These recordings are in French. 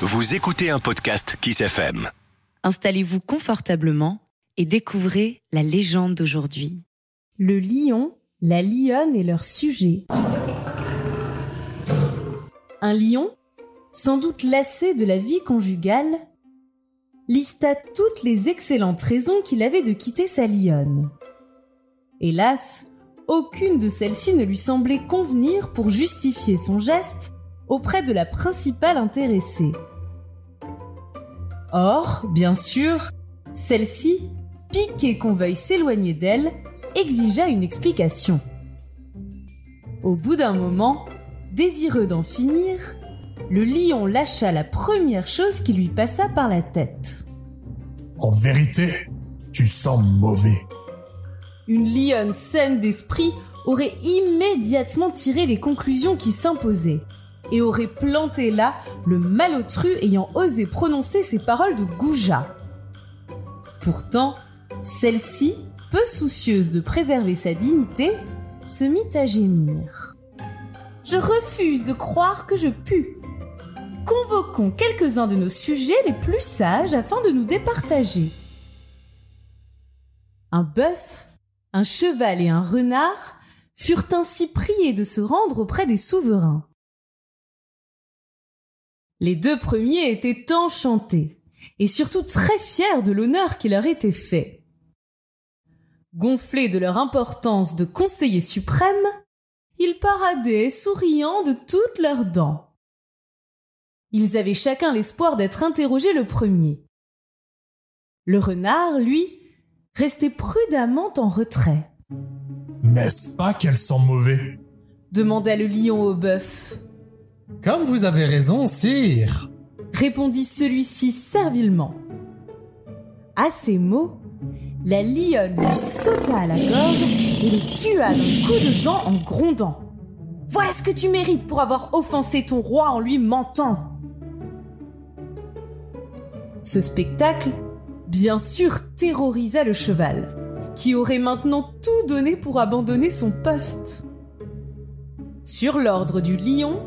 Vous écoutez un podcast Kiss FM. Installez-vous confortablement et découvrez la légende d'aujourd'hui. Le lion, la lionne et leur sujet. Un lion, sans doute lassé de la vie conjugale, lista toutes les excellentes raisons qu'il avait de quitter sa lionne. Hélas, aucune de celles-ci ne lui semblait convenir pour justifier son geste auprès de la principale intéressée. Or, bien sûr, celle-ci, piquée qu'on veuille s'éloigner d'elle, exigea une explication. Au bout d'un moment, désireux d'en finir, le lion lâcha la première chose qui lui passa par la tête. En vérité, tu sens mauvais. Une lionne saine d'esprit aurait immédiatement tiré les conclusions qui s'imposaient et aurait planté là le malotru ayant osé prononcer ces paroles de goujat. Pourtant, celle-ci, peu soucieuse de préserver sa dignité, se mit à gémir. Je refuse de croire que je pue. Convoquons quelques-uns de nos sujets les plus sages afin de nous départager. Un bœuf, un cheval et un renard furent ainsi priés de se rendre auprès des souverains. Les deux premiers étaient enchantés et surtout très fiers de l'honneur qui leur était fait. Gonflés de leur importance de conseillers suprêmes, ils paradaient souriant de toutes leurs dents. Ils avaient chacun l'espoir d'être interrogés le premier. Le renard, lui, restait prudemment en retrait. N'est-ce pas qu'elles sont mauvais? demanda le lion au bœuf. Comme vous avez raison, sire, répondit celui-ci servilement. À ces mots, la lionne lui sauta à la gorge et le tua d'un coup de dent en grondant. Voilà ce que tu mérites pour avoir offensé ton roi en lui mentant. Ce spectacle, bien sûr, terrorisa le cheval, qui aurait maintenant tout donné pour abandonner son poste. Sur l'ordre du lion,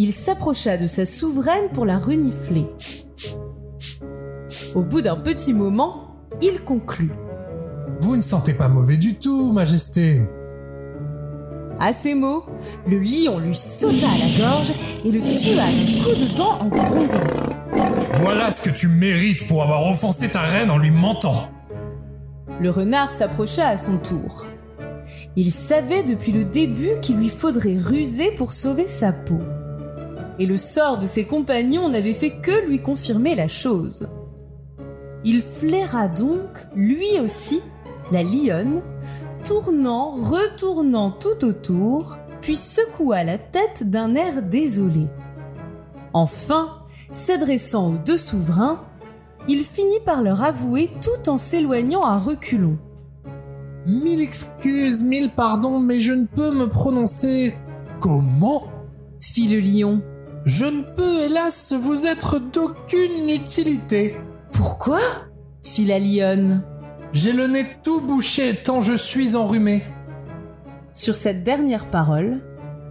il s'approcha de sa souveraine pour la renifler. Au bout d'un petit moment, il conclut. Vous ne sentez pas mauvais du tout, Majesté. À ces mots, le lion lui sauta à la gorge et le tua d'un coup de dent en grondant. Voilà ce que tu mérites pour avoir offensé ta reine en lui mentant. Le renard s'approcha à son tour. Il savait depuis le début qu'il lui faudrait ruser pour sauver sa peau. Et le sort de ses compagnons n'avait fait que lui confirmer la chose. Il flaira donc, lui aussi, la lionne, tournant, retournant tout autour, puis secoua la tête d'un air désolé. Enfin, s'adressant aux deux souverains, il finit par leur avouer tout en s'éloignant à reculons. Mille excuses, mille pardons, mais je ne peux me prononcer. Comment? Fit le lion. Je ne peux, hélas, vous être d'aucune utilité. Pourquoi? Fit la lionne. J'ai le nez tout bouché tant je suis enrhumé. Sur cette dernière parole,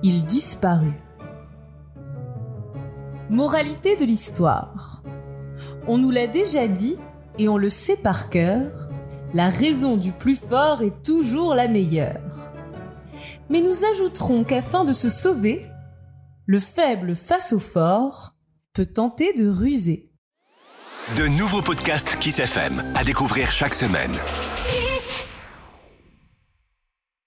il disparut. Moralité de l'histoire. On nous l'a déjà dit et on le sait par cœur, la raison du plus fort est toujours la meilleure. Mais nous ajouterons qu'afin de se sauver, le faible face au fort peut tenter de ruser. De nouveaux podcasts Kiss FM à découvrir chaque semaine.